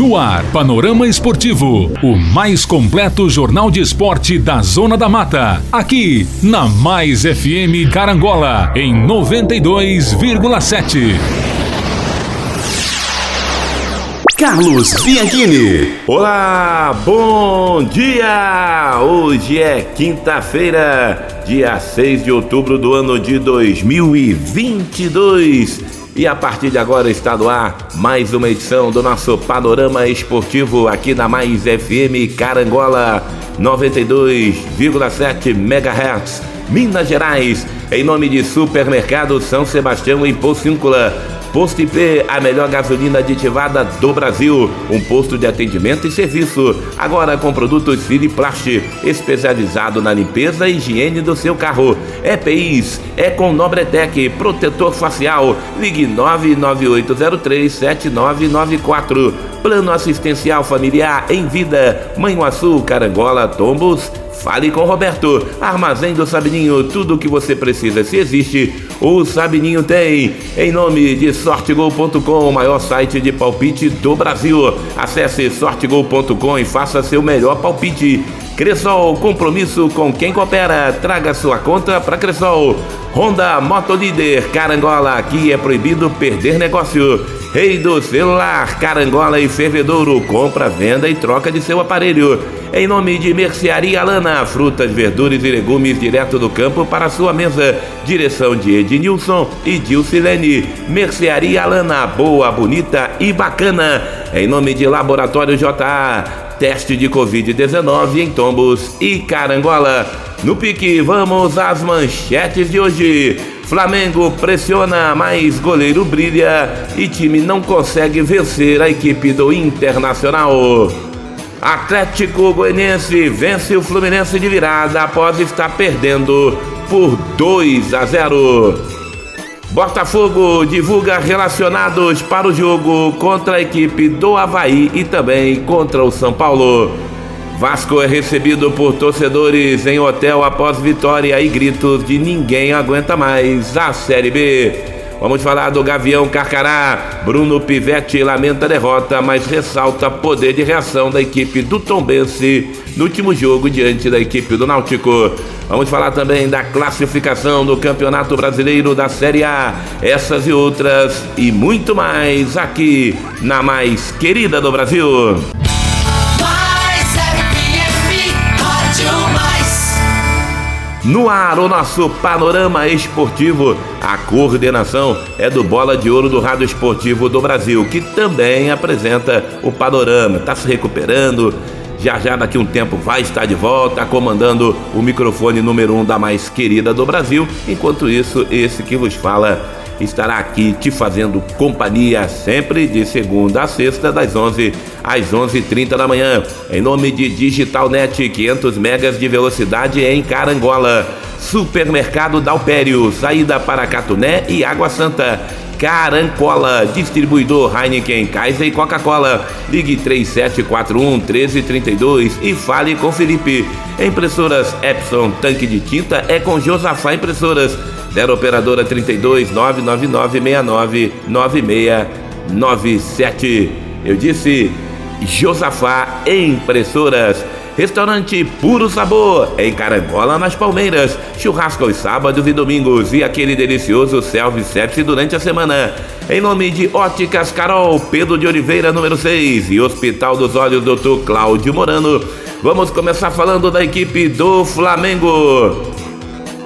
No ar, Panorama Esportivo, o mais completo jornal de esporte da Zona da Mata. Aqui, na Mais FM Carangola, em 92,7. Carlos Bianchini. Olá, bom dia! Hoje é quinta-feira, dia 6 de outubro do ano de 2022. E a partir de agora está no ar mais uma edição do nosso Panorama Esportivo aqui na Mais FM Carangola 92,7 MHz, Minas Gerais, em nome de Supermercado São Sebastião em Pocíncula Posto IP, a melhor gasolina aditivada do Brasil. Um posto de atendimento e serviço. Agora com produtos Siliplast, especializado na limpeza e higiene do seu carro. EPIs, é com Nobretec, protetor facial. Ligue 998037994. Plano assistencial familiar em vida. Manhuaçu, Carangola, Tombos, Fale com Roberto. Armazém do Sabininho, tudo o que você precisa. Se existe, o Sabininho tem. Em nome de Sortegol.com, o maior site de palpite do Brasil. Acesse sortegol.com e faça seu melhor palpite. Cressol, compromisso com quem coopera. Traga sua conta para Cressol. Honda Motolíder, Carangola, aqui é proibido perder negócio. Rei do celular, Carangola e Fervedouro, compra, venda e troca de seu aparelho. Em nome de Mercearia Lana, frutas, verduras e legumes direto do campo para sua mesa. Direção de Ednilson e Dilcilene. Mercearia Lana, boa, bonita e bacana. Em nome de Laboratório JA, teste de Covid-19 em Tombos e Carangola. No pique, vamos às manchetes de hoje. Flamengo pressiona, mas goleiro brilha e time não consegue vencer a equipe do Internacional. Atlético Goianiense vence o Fluminense de virada após estar perdendo por 2 a 0. Botafogo divulga relacionados para o jogo contra a equipe do Havaí e também contra o São Paulo. Vasco é recebido por torcedores em hotel após vitória e gritos de ninguém aguenta mais a Série B. Vamos falar do Gavião Carcará. Bruno Pivetti lamenta a derrota, mas ressalta poder de reação da equipe do Tombense no último jogo diante da equipe do Náutico. Vamos falar também da classificação do Campeonato Brasileiro da Série A. Essas e outras e muito mais aqui na mais querida do Brasil. No ar, o nosso panorama esportivo. A coordenação é do Bola de Ouro do Rádio Esportivo do Brasil, que também apresenta o panorama. Está se recuperando. Já já daqui um tempo vai estar de volta, comandando o microfone número um da mais querida do Brasil. Enquanto isso, esse que vos fala estará aqui te fazendo companhia sempre de segunda a sexta, das 11 às 11h30 da manhã. Em nome de Digitalnet, 500 megas de velocidade em Carangola. Supermercado Dalpério, saída para Catuné e Água Santa. Carancola, distribuidor Heineken, Kaiser e Coca-Cola. Ligue 3741 1332 e fale com Felipe. Impressoras Epson, tanque de tinta é com Josafá Impressoras. 0 operadora 32 999 69 9697. Eu disse Josafá Impressoras. Restaurante Puro Sabor, em Carangola, nas Palmeiras. Churrasco aos sábados e domingos e aquele delicioso self-service durante a semana. Em nome de Óticas Carol, Pedro de Oliveira, número 6 e Hospital dos Olhos, Dr. Cláudio Morano. Vamos começar falando da equipe do Flamengo.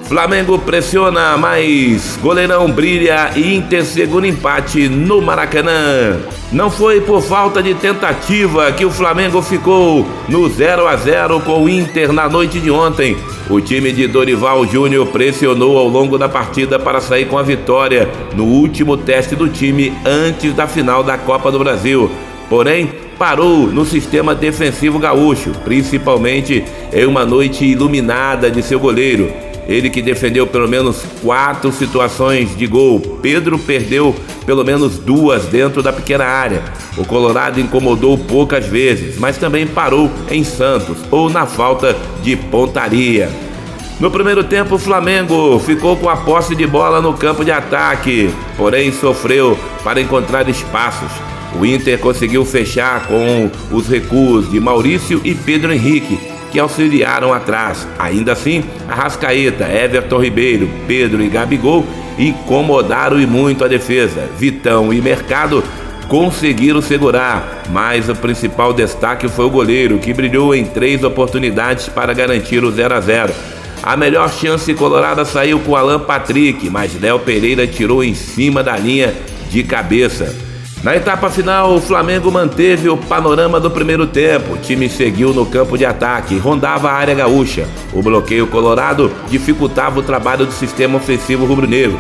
Flamengo pressiona, mas goleirão brilha e Inter segundo empate no Maracanã. Não foi por falta de tentativa que o Flamengo ficou no 0 a 0 com o Inter na noite de ontem. O time de Dorival Júnior pressionou ao longo da partida para sair com a vitória no último teste do time antes da final da Copa do Brasil. Porém, parou no sistema defensivo gaúcho, principalmente em uma noite iluminada de seu goleiro. Ele que defendeu pelo menos quatro situações de gol. Pedro perdeu pelo menos duas dentro da pequena área. O Colorado incomodou poucas vezes, mas também parou em Santos ou na falta de pontaria. No primeiro tempo, o Flamengo ficou com a posse de bola no campo de ataque, porém sofreu para encontrar espaços. O Inter conseguiu fechar com os recuos de Maurício e Pedro Henrique, que auxiliaram atrás. Ainda assim, Arrascaeta, Everton Ribeiro, Pedro e Gabigol incomodaram e muito a defesa. Vitão e Mercado conseguiram segurar, mas o principal destaque foi o goleiro, que brilhou em três oportunidades para garantir o 0 a 0. A melhor chance colorada saiu com Alan Patrick, mas Léo Pereira tirou em cima da linha de cabeça. Na etapa final, o Flamengo manteve o panorama do primeiro tempo. O time seguiu no campo de ataque, rondava a área gaúcha. O bloqueio colorado dificultava o trabalho do sistema ofensivo rubro-negro.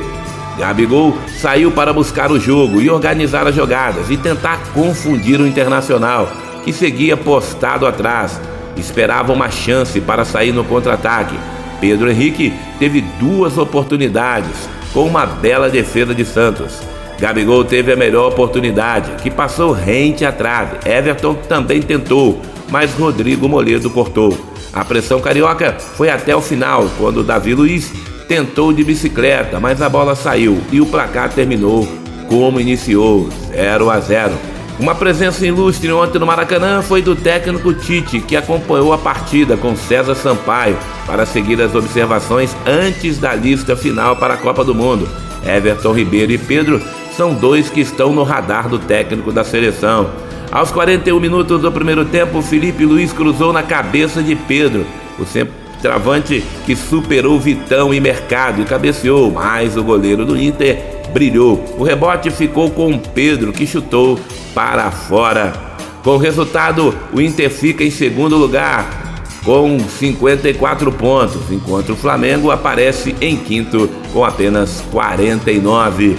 Gabigol saiu para buscar o jogo e organizar as jogadas e tentar confundir o Internacional, que seguia postado atrás. Esperava uma chance para sair no contra-ataque. Pedro Henrique teve duas oportunidades, com uma bela defesa de Santos. Gabigol teve a melhor oportunidade, que passou rente à trave. Everton também tentou, mas Rodrigo Moledo cortou. A pressão carioca foi até o final, quando Davi Luiz tentou de bicicleta, mas a bola saiu e o placar terminou como iniciou, 0 a 0. Uma presença ilustre ontem no Maracanã foi do técnico Tite, que acompanhou a partida com César Sampaio para seguir as observações antes da lista final para a Copa do Mundo. Everton Ribeiro e Pedro são dois que estão no radar do técnico da seleção. Aos 41 minutos do primeiro tempo, Felipe Luiz cruzou na cabeça de Pedro. O centroavante que superou Vitão e Mercado e cabeceou, mas o goleiro do Inter brilhou. O rebote ficou com Pedro, que chutou para fora. Com o resultado, o Inter fica em segundo lugar com 54 pontos, enquanto o Flamengo aparece em quinto com apenas 49.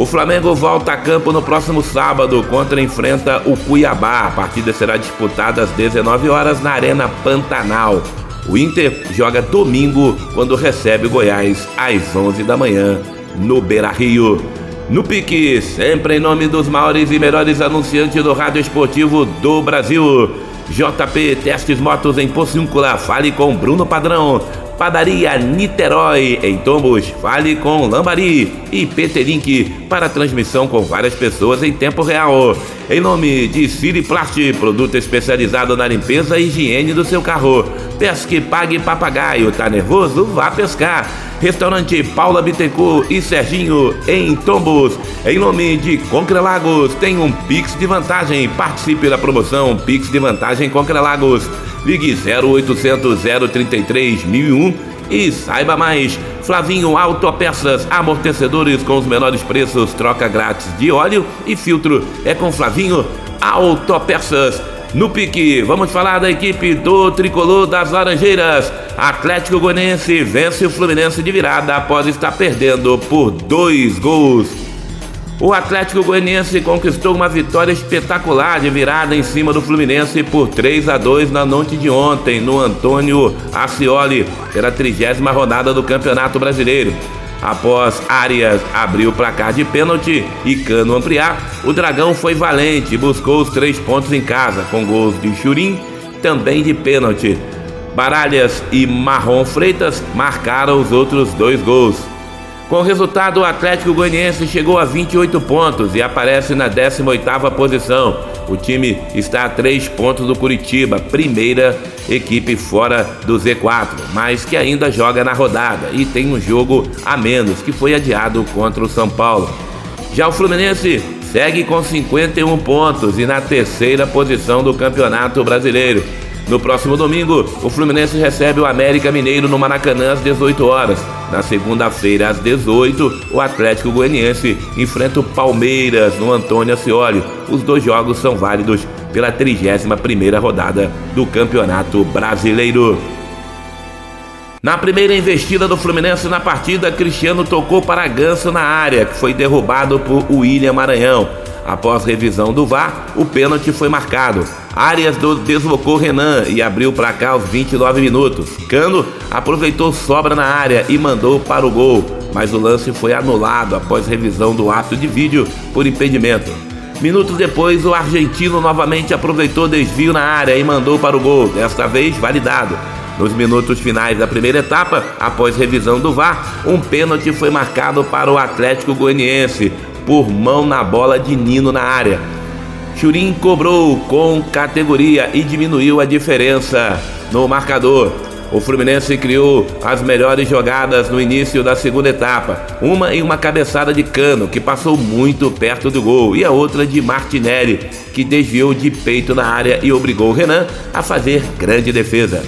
O Flamengo volta a campo no próximo sábado contra enfrenta o Cuiabá. A partida será disputada às 19 horas na Arena Pantanal. O Inter joga domingo quando recebe o Goiás às 11 da manhã no Beira Rio. No pique, sempre em nome dos maiores e melhores anunciantes do rádio esportivo do Brasil. JP Testes Motos em Pociúncula, fale com Bruno Padrão. Padaria Niterói, em Tombos, fale com Lambari e PT Link para transmissão com várias pessoas em tempo real. Em nome de Siriplast, produto especializado na limpeza e higiene do seu carro. Pesque, pague papagaio, tá nervoso? Vá pescar. Restaurante Paula Bittencourt e Serginho em Tombos. Em nome de Concrelagos, tem um Pix de vantagem. Participe da promoção Pix de vantagem Concrelagos. Ligue 0800 033 1001 e saiba mais. Flavinho Autopeças, amortecedores com os menores preços, troca grátis de óleo e filtro. É com Flavinho Autopeças. No pique, vamos falar da equipe do tricolor das Laranjeiras. Atlético Goianiense vence o Fluminense de virada após estar perdendo por dois gols. O Atlético Goianiense conquistou uma vitória espetacular de virada em cima do Fluminense por 3 a 2 na noite de ontem no Antônio Ascioli, pela trigésima rodada do Campeonato Brasileiro. Após Arias abrir o placar de pênalti e Cano ampliar, o Dragão foi valente e buscou os três pontos em casa, com gols de Churim, também de pênalti. Baralhas e Marrom Freitas marcaram os outros dois gols. Com o resultado, o Atlético Goianiense chegou a 28 pontos e aparece na 18ª posição. O time está a 3 pontos do Curitiba, primeira equipe fora do Z4, mas que ainda joga na rodada e tem um jogo a menos, que foi adiado contra o São Paulo. Já o Fluminense segue com 51 pontos e na terceira posição do Campeonato Brasileiro. No próximo domingo, o Fluminense recebe o América Mineiro no Maracanã às 18 horas. Na segunda-feira, às 18, o Atlético Goianiense enfrenta o Palmeiras no Antônio Ascioli. Os dois jogos são válidos pela 31ª rodada do Campeonato Brasileiro. Na primeira investida do Fluminense na partida, Cristiano tocou para Ganso na área, que foi derrubado por William Maranhão. Após revisão do VAR, o pênalti foi marcado. Arias deslocou Renan e abriu para cá aos 29 minutos. Cano aproveitou sobra na área e mandou para o gol, mas o lance foi anulado após revisão do ato de vídeo por impedimento. Minutos depois, o argentino novamente aproveitou desvio na área e mandou para o gol, desta vez validado. Nos minutos finais da primeira etapa, após revisão do VAR, um pênalti foi marcado para o Atlético Goianiense, por mão na bola de Nino na área. Churin cobrou com categoria e diminuiu a diferença no marcador. O Fluminense criou as melhores jogadas no início da segunda etapa. Uma em uma cabeçada de cano, que passou muito perto do gol, e a outra de Martinelli, que desviou de peito na área e obrigou Renan a fazer grande defesa.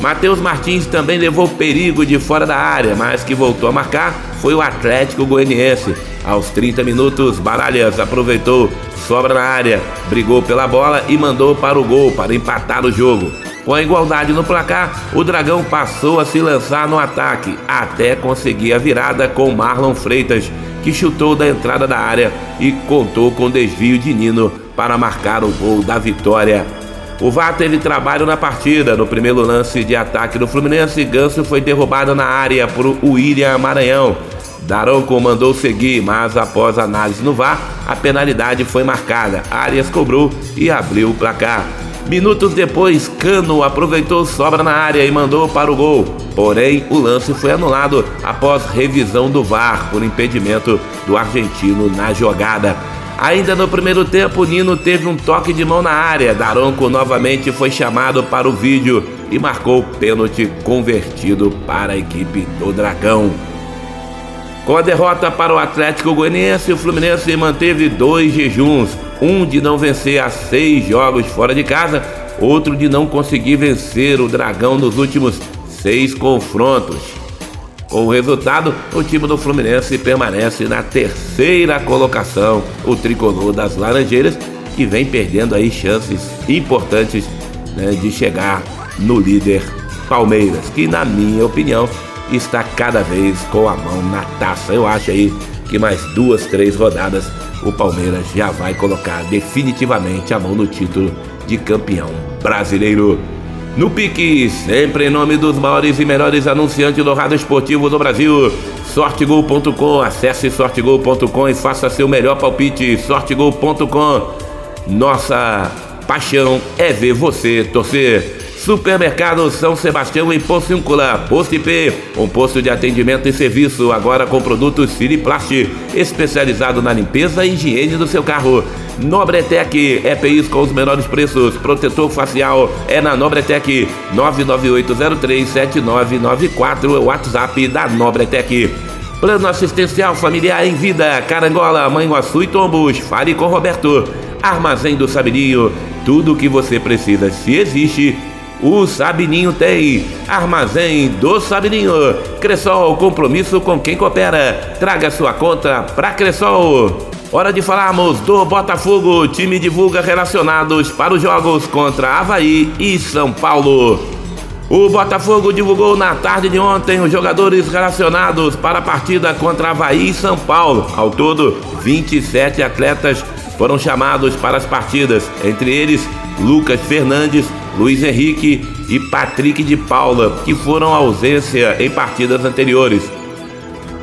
Matheus Martins também levou perigo de fora da área, mas que voltou a marcar foi o Atlético Goianiense. Aos 30 minutos, Baralhas aproveitou sobra na área, brigou pela bola e mandou para o gol para empatar o jogo. Com a igualdade no placar, o Dragão passou a se lançar no ataque, até conseguir a virada com Marlon Freitas, que chutou da entrada da área e contou com desvio de Nino para marcar o gol da vitória. O VAR teve trabalho na partida. No primeiro lance de ataque do Fluminense, Ganso foi derrubado na área por William Maranhão. Daronco mandou seguir, mas após análise no VAR, a penalidade foi marcada. Arias cobrou e abriu o placar. Minutos depois, Cano aproveitou sobra na área e mandou para o gol. Porém, o lance foi anulado após revisão do VAR por impedimento do argentino na jogada. Ainda no primeiro tempo, Nino teve um toque de mão na área. Daronco novamente foi chamado para o vídeo e marcou o pênalti convertido para a equipe do Dragão. Com a derrota para o Atlético Goianiense, o Fluminense manteve dois jejuns um de não vencer a seis jogos fora de casa, outro de não conseguir vencer o Dragão nos últimos seis confrontos. Com o resultado, o time do Fluminense permanece na terceira colocação, o tricolor das Laranjeiras, que vem perdendo aí chances importantes né, de chegar no líder Palmeiras, que na minha opinião está cada vez com a mão na taça. Eu acho aí que mais duas, três rodadas o Palmeiras já vai colocar definitivamente a mão no título de campeão brasileiro. No pique, sempre em nome dos maiores e melhores anunciantes do rádio esportivo do Brasil. Sortegol.com, acesse sortegol.com e faça seu melhor palpite. Sortegol.com. Nossa paixão é ver você torcer. Supermercado São Sebastião em Pocíncula, Posto IP, um posto de atendimento e serviço, agora com produtos Siriplast, especializado na limpeza e higiene do seu carro. Nobretec, EPIs com os menores preços, protetor facial é na Nobretec, 998037994, é o WhatsApp da Nobretec. Plano assistencial familiar em vida, Carangola, Manhuaçu e Tombos, fale com Roberto. Armazém do Sabininho, tudo o que você precisa. Se existe o Sabininho tem. Armazém do Sabininho. Cressol, compromisso com quem coopera. Traga sua conta pra Cressol. Hora de falarmos do Botafogo. Time divulga relacionados para os jogos contra Havaí e São Paulo. O Botafogo divulgou na tarde de ontem os jogadores relacionados para a partida contra Havaí e São Paulo. Ao todo, 27 atletas foram chamados para as partidas, entre eles Lucas Fernandes, Luiz Henrique e Patrick de Paula, que foram ausência em partidas anteriores.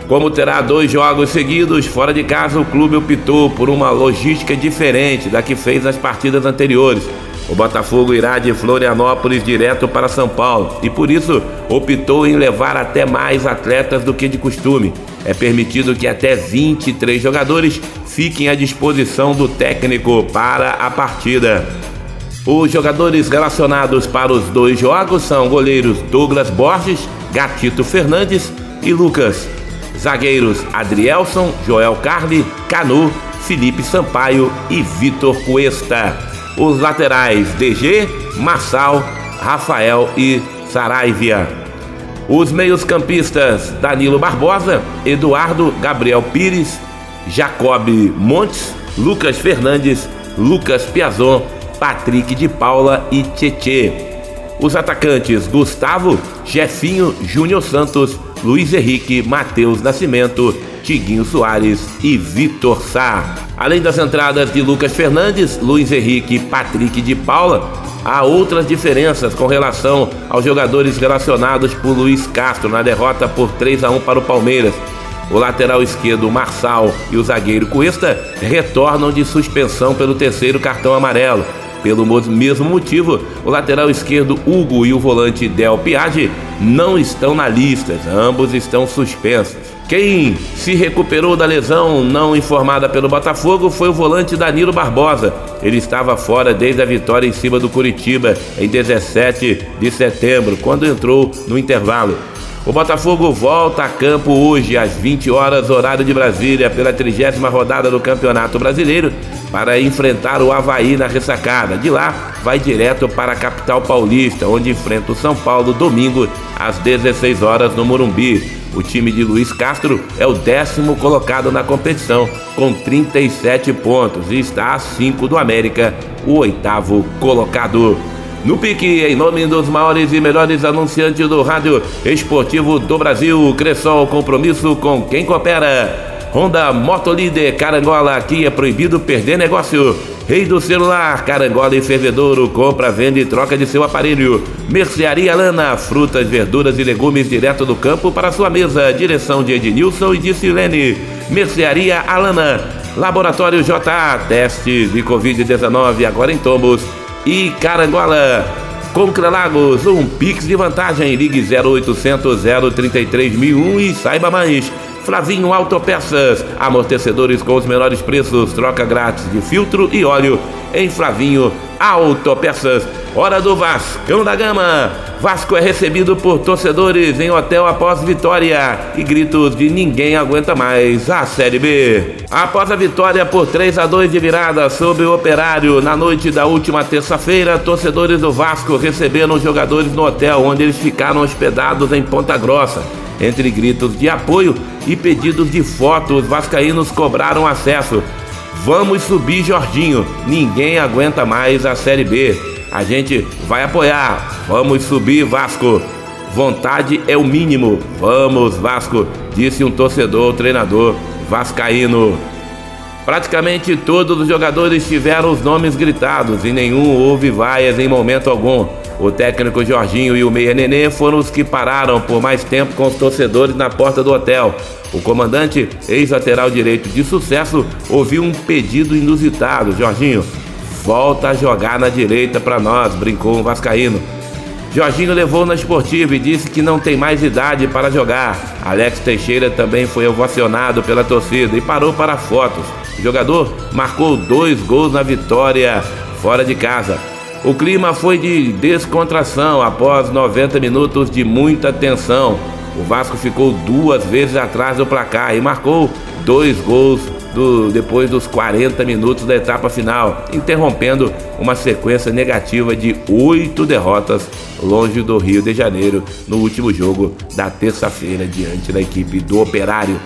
Como terá dois jogos seguidos fora de casa, o clube optou por uma logística diferente da que fez nas partidas anteriores. O Botafogo irá de Florianópolis direto para São Paulo e por isso optou em levar até mais atletas do que de costume. É permitido que até 23 jogadores fiquem à disposição do técnico para a partida. Os jogadores relacionados para os dois jogos são goleiros Douglas Borges, Gatito Fernandes e Lucas. Zagueiros Adrielson, Joel Carli, Canu, Felipe Sampaio e Vitor Cuesta. Os laterais DG, Marçal, Rafael e Saraivia. Os meios-campistas Danilo Barbosa, Eduardo Gabriel Pires, Jacob Montes, Lucas Fernandes, Lucas Piazon Patrick de Paula e Tietê. Os atacantes Gustavo, Jefinho, Júnior Santos, Luiz Henrique, Matheus Nascimento, Tiguinho Soares e Vitor Sá. Além das entradas de Lucas Fernandes, Luiz Henrique e Patrick de Paula, há outras diferenças com relação aos jogadores relacionados por Luiz Castro na derrota por 3 a 1 para o Palmeiras. O lateral esquerdo Marçal e o zagueiro Cuesta retornam de suspensão pelo terceiro cartão amarelo. Pelo mesmo motivo, o lateral esquerdo Hugo e o volante Del Piaggi não estão na lista, ambos estão suspensos. Quem se recuperou da lesão não informada pelo Botafogo foi o volante Danilo Barbosa. Ele estava fora desde a vitória em cima do Curitiba em 17 de setembro, quando entrou no intervalo. O Botafogo volta a campo hoje às 20 horas, horário de Brasília, pela trigésima rodada do Campeonato Brasileiro, para enfrentar o Havaí na ressacada. De lá, vai direto para a capital paulista, onde enfrenta o São Paulo domingo às 16 horas no Morumbi. O time de Luiz Castro é o décimo colocado na competição, com 37 pontos, e está a 5 do América, o oitavo colocado. No pique, em nome dos maiores e melhores anunciantes do rádio esportivo do Brasil, Cressol, compromisso com quem coopera. Honda Motolíder Carangola, aqui é proibido perder negócio. Rei do celular, Carangola e Fervedouro, compra, vende e troca de seu aparelho. Mercearia Lana, frutas, verduras e legumes direto do campo para sua mesa. Direção de Ednilson e de Silene. Mercearia Alana. Laboratório JA, testes de Covid-19 agora em Tombos. E Carangola. Concra Lagos, um Pix de vantagem. Ligue 0800 033 1001 e saiba mais. Flavinho Autopeças, amortecedores com os menores preços, troca grátis de filtro e óleo em Flavinho Autopeças. Hora do Vascão da Gama. Vasco é recebido por torcedores em hotel após vitória e gritos de ninguém aguenta mais a Série B. Após a vitória por 3 a 2 de virada sobre o Operário na noite da última terça-feira, torcedores do Vasco receberam os jogadores no hotel onde eles ficaram hospedados em Ponta Grossa. Entre gritos de apoio e pedidos de foto, os vascaínos cobraram acesso. Vamos subir, Jorginho. Ninguém aguenta mais a Série B. A gente vai apoiar. Vamos subir, Vasco. Vontade é o mínimo. Vamos, Vasco, disse um torcedor treinador vascaíno. Praticamente todos os jogadores tiveram os nomes gritados e nenhum houve vaias em momento algum. O técnico Jorginho e o meia Nenê foram os que pararam por mais tempo com os torcedores na porta do hotel. O comandante, ex-lateral direito de sucesso, ouviu um pedido inusitado. Jorginho, volta a jogar na direita para nós, brincou o Vascaíno. Jorginho levou na esportiva e disse que não tem mais idade para jogar. Alex Teixeira também foi ovacionado pela torcida e parou para fotos. O jogador marcou dois gols na vitória fora de casa. O clima foi de descontração após 90 minutos de muita tensão. O Vasco ficou duas vezes atrás do placar e marcou dois gols do, depois dos 40 minutos da etapa final, interrompendo uma sequência negativa de oito derrotas longe do Rio de Janeiro no último jogo da terça-feira diante da equipe do Operário.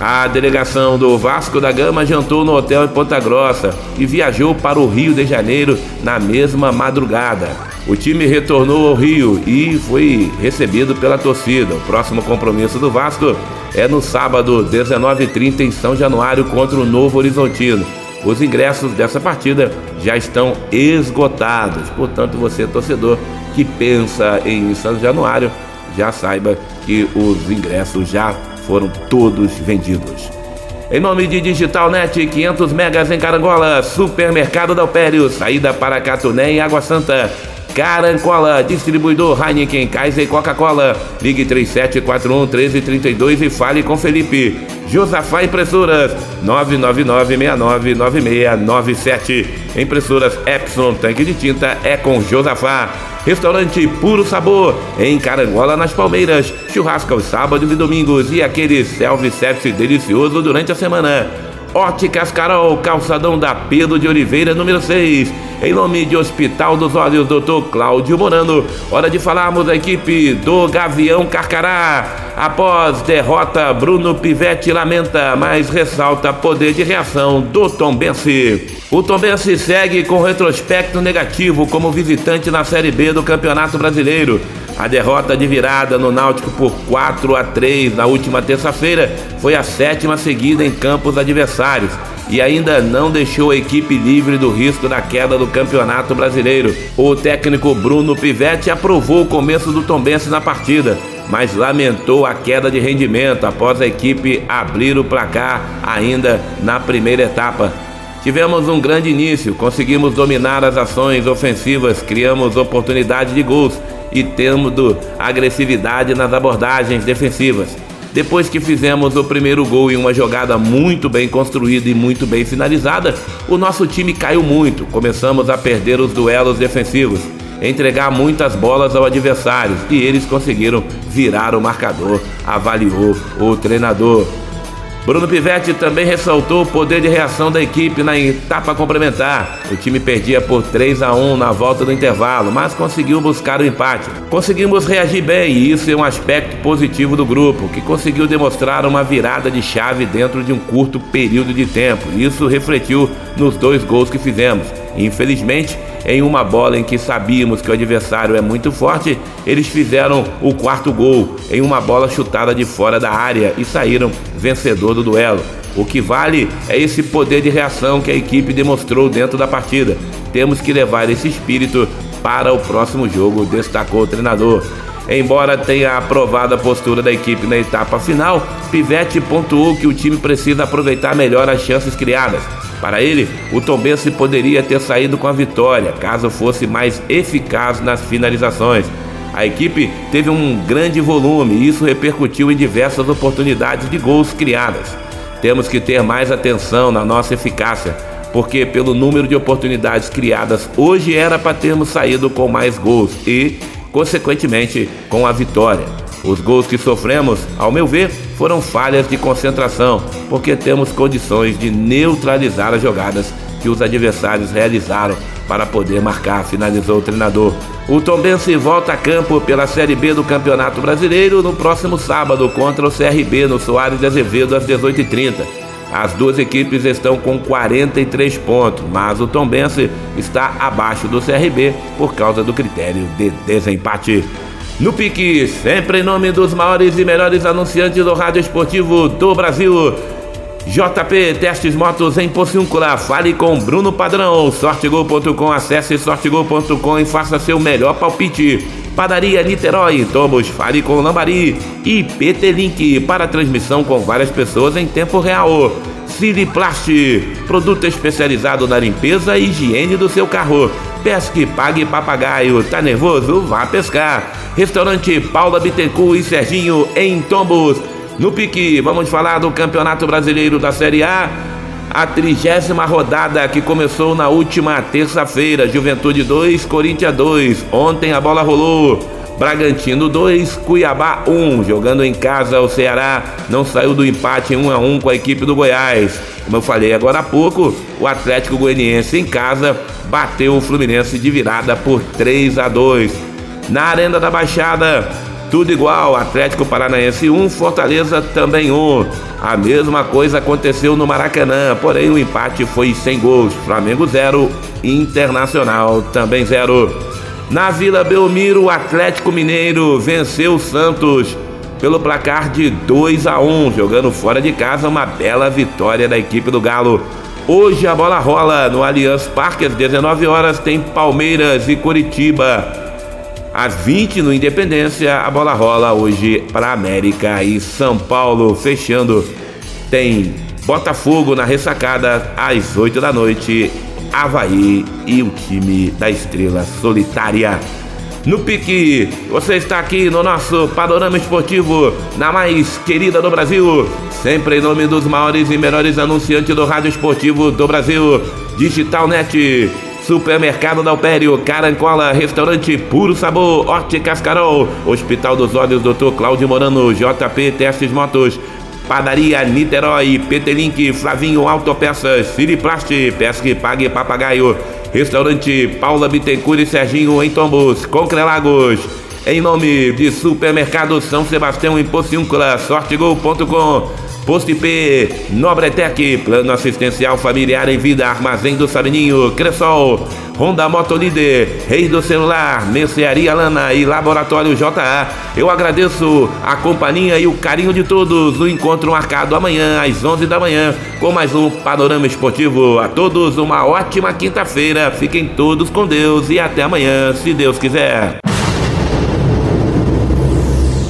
A delegação do Vasco da Gama jantou no hotel em Ponta Grossa e viajou para o Rio de Janeiro na mesma madrugada. O time retornou ao Rio e foi recebido pela torcida. O próximo compromisso do Vasco é no sábado, 19h30, em São Januário, contra o Novo Horizontino. Os ingressos dessa partida já estão esgotados. Portanto, você, torcedor que pensa em São Januário, já saiba que os ingressos já foram todos vendidos. Em nome de Digital Net, 500 megas em Carangola, Supermercado Dalpério, saída para Catuné e Água Santa. Carancola, distribuidor Heineken, Kaiser e Coca-Cola. Ligue 3741 1332 e fale com Felipe. Josafá Impressoras, 999699697. Impressoras Epson, tanque de tinta é com Josafá. Restaurante Puro Sabor, em Carangola, nas Palmeiras. Churrasco aos sábados e domingos e aquele self-service delicioso durante a semana. Óticas Carol, calçadão da Pedro de Oliveira, número 6. Em nome de Hospital dos Olhos, Dr. Cláudio Morano. Hora de falarmos da equipe do Gavião Carcará. Após derrota, Bruno Pivetti lamenta, mas ressalta poder de reação do Tom Benci. O Tom Benci segue com retrospecto negativo como visitante na Série B do Campeonato Brasileiro. A derrota de virada no Náutico por 4 a 3 na última terça-feira foi a sétima seguida em campos adversários e ainda não deixou a equipe livre do risco da queda do Campeonato Brasileiro. O técnico Bruno Pivetti aprovou o começo do Tombense na partida, mas lamentou a queda de rendimento após a equipe abrir o placar ainda na primeira etapa. Tivemos um grande início, conseguimos dominar as ações ofensivas, criamos oportunidade de gols e tendo agressividade nas abordagens defensivas. Depois que fizemos o primeiro gol em uma jogada muito bem construída e muito bem finalizada, o nosso time caiu muito. Começamos a perder os duelos defensivos, entregar muitas bolas ao adversário e eles conseguiram virar o marcador, avaliou o treinador. Bruno Pivetti também ressaltou o poder de reação da equipe na etapa complementar. O time perdia por 3 a 1 na volta do intervalo, mas conseguiu buscar o empate. Conseguimos reagir bem e isso é um aspecto positivo do grupo, que conseguiu demonstrar uma virada de chave dentro de um curto período de tempo. Isso refletiu nos dois gols que fizemos. Infelizmente, em uma bola em que sabíamos que o adversário é muito forte, eles fizeram o quarto gol em uma bola chutada de fora da área e saíram vencedor do duelo. O que vale é esse poder de reação que a equipe demonstrou dentro da partida. Temos que levar esse espírito para o próximo jogo, destacou o treinador. Embora tenha aprovado a postura da equipe na etapa final, Pivete pontuou que o time precisa aproveitar melhor as chances criadas. Para ele, o Tombense poderia ter saído com a vitória caso fosse mais eficaz nas finalizações. A equipe teve um grande volume e isso repercutiu em diversas oportunidades de gols criadas. Temos que ter mais atenção na nossa eficácia, porque pelo número de oportunidades criadas hoje era para termos saído com mais gols e, consequentemente, com a vitória. Os gols que sofremos, ao meu ver, foram falhas de concentração, porque temos condições de neutralizar as jogadas que os adversários realizaram para poder marcar, finalizou o treinador. O Tombense volta a campo pela Série B do Campeonato Brasileiro no próximo sábado contra o CRB no Soares de Azevedo às 18h30. As duas equipes estão com 43 pontos, mas o Tombense está abaixo do CRB por causa do critério de desempate. No pique, sempre em nome dos maiores e melhores anunciantes do rádio esportivo do Brasil. JP Testes Motos em Pociúncula. Fale com Bruno Padrão. Sortegol.com. Acesse sortegol.com e faça seu melhor palpite. Padaria Niterói, Tomos, fale com Lambari e PT Link para transmissão com várias pessoas em tempo real. Siliplast, produto especializado na limpeza e higiene do seu carro. Pesque, pague papagaio. Tá nervoso? Vá pescar. Restaurante Paula Bittencourt e Serginho em Tombos. No pique, vamos falar do Campeonato Brasileiro da Série A. A trigésima rodada que começou na última terça-feira. Juventude 2, Corinthians 2. Ontem a bola rolou. Bragantino 2, Cuiabá 1. Jogando em casa, o Ceará não saiu do empate 1 a 1 com a equipe do Goiás. Como eu falei agora há pouco, o Atlético Goianiense em casa bateu o Fluminense de virada por 3 a 2. Na Arena da Baixada, tudo igual, Atlético Paranaense 1, Fortaleza também 1. A mesma coisa aconteceu no Maracanã, porém o empate foi sem gols. Flamengo 0, Internacional também 0. Na Vila Belmiro, o Atlético Mineiro venceu o Santos pelo placar de 2 a 1, jogando fora de casa uma bela vitória da equipe do Galo. Hoje a bola rola no Allianz Parque às 19 horas tem Palmeiras e Curitiba. Às 20 no Independência a bola rola hoje para América e São Paulo fechando. Tem Botafogo na ressacada às 8 da noite Havaí e o time da Estrela Solitária. No pique, você está aqui no nosso panorama esportivo, na mais querida do Brasil, sempre em nome dos maiores e melhores anunciantes do rádio esportivo do Brasil, Digital Net, Supermercado da Alpério, Carancola, Restaurante Puro Sabor, Óticas Carol, Hospital dos Olhos, Dr. Cláudio Morano, JP Testes Motos, Padaria Niterói, PT Link, Flavinho Autopeças, Siriplast, Pesque Pague Papagaio, Restaurante Paula Bittencourt e Serginho em Tombos, Concrelagos. Em nome de Supermercado São Sebastião em Pociúncula, sortegol.com. Posto IP, Nobretec, Plano Assistencial Familiar em Vida, Armazém do Sabininho, Cressol, Honda Motolíder, Reis do Celular, Mercearia Lana e Laboratório JA. Eu agradeço a companhia e o carinho de todos. O encontro marcado amanhã às 11 da manhã com mais um Panorama Esportivo. A todos uma ótima quinta-feira. Fiquem todos com Deus e até amanhã, se Deus quiser.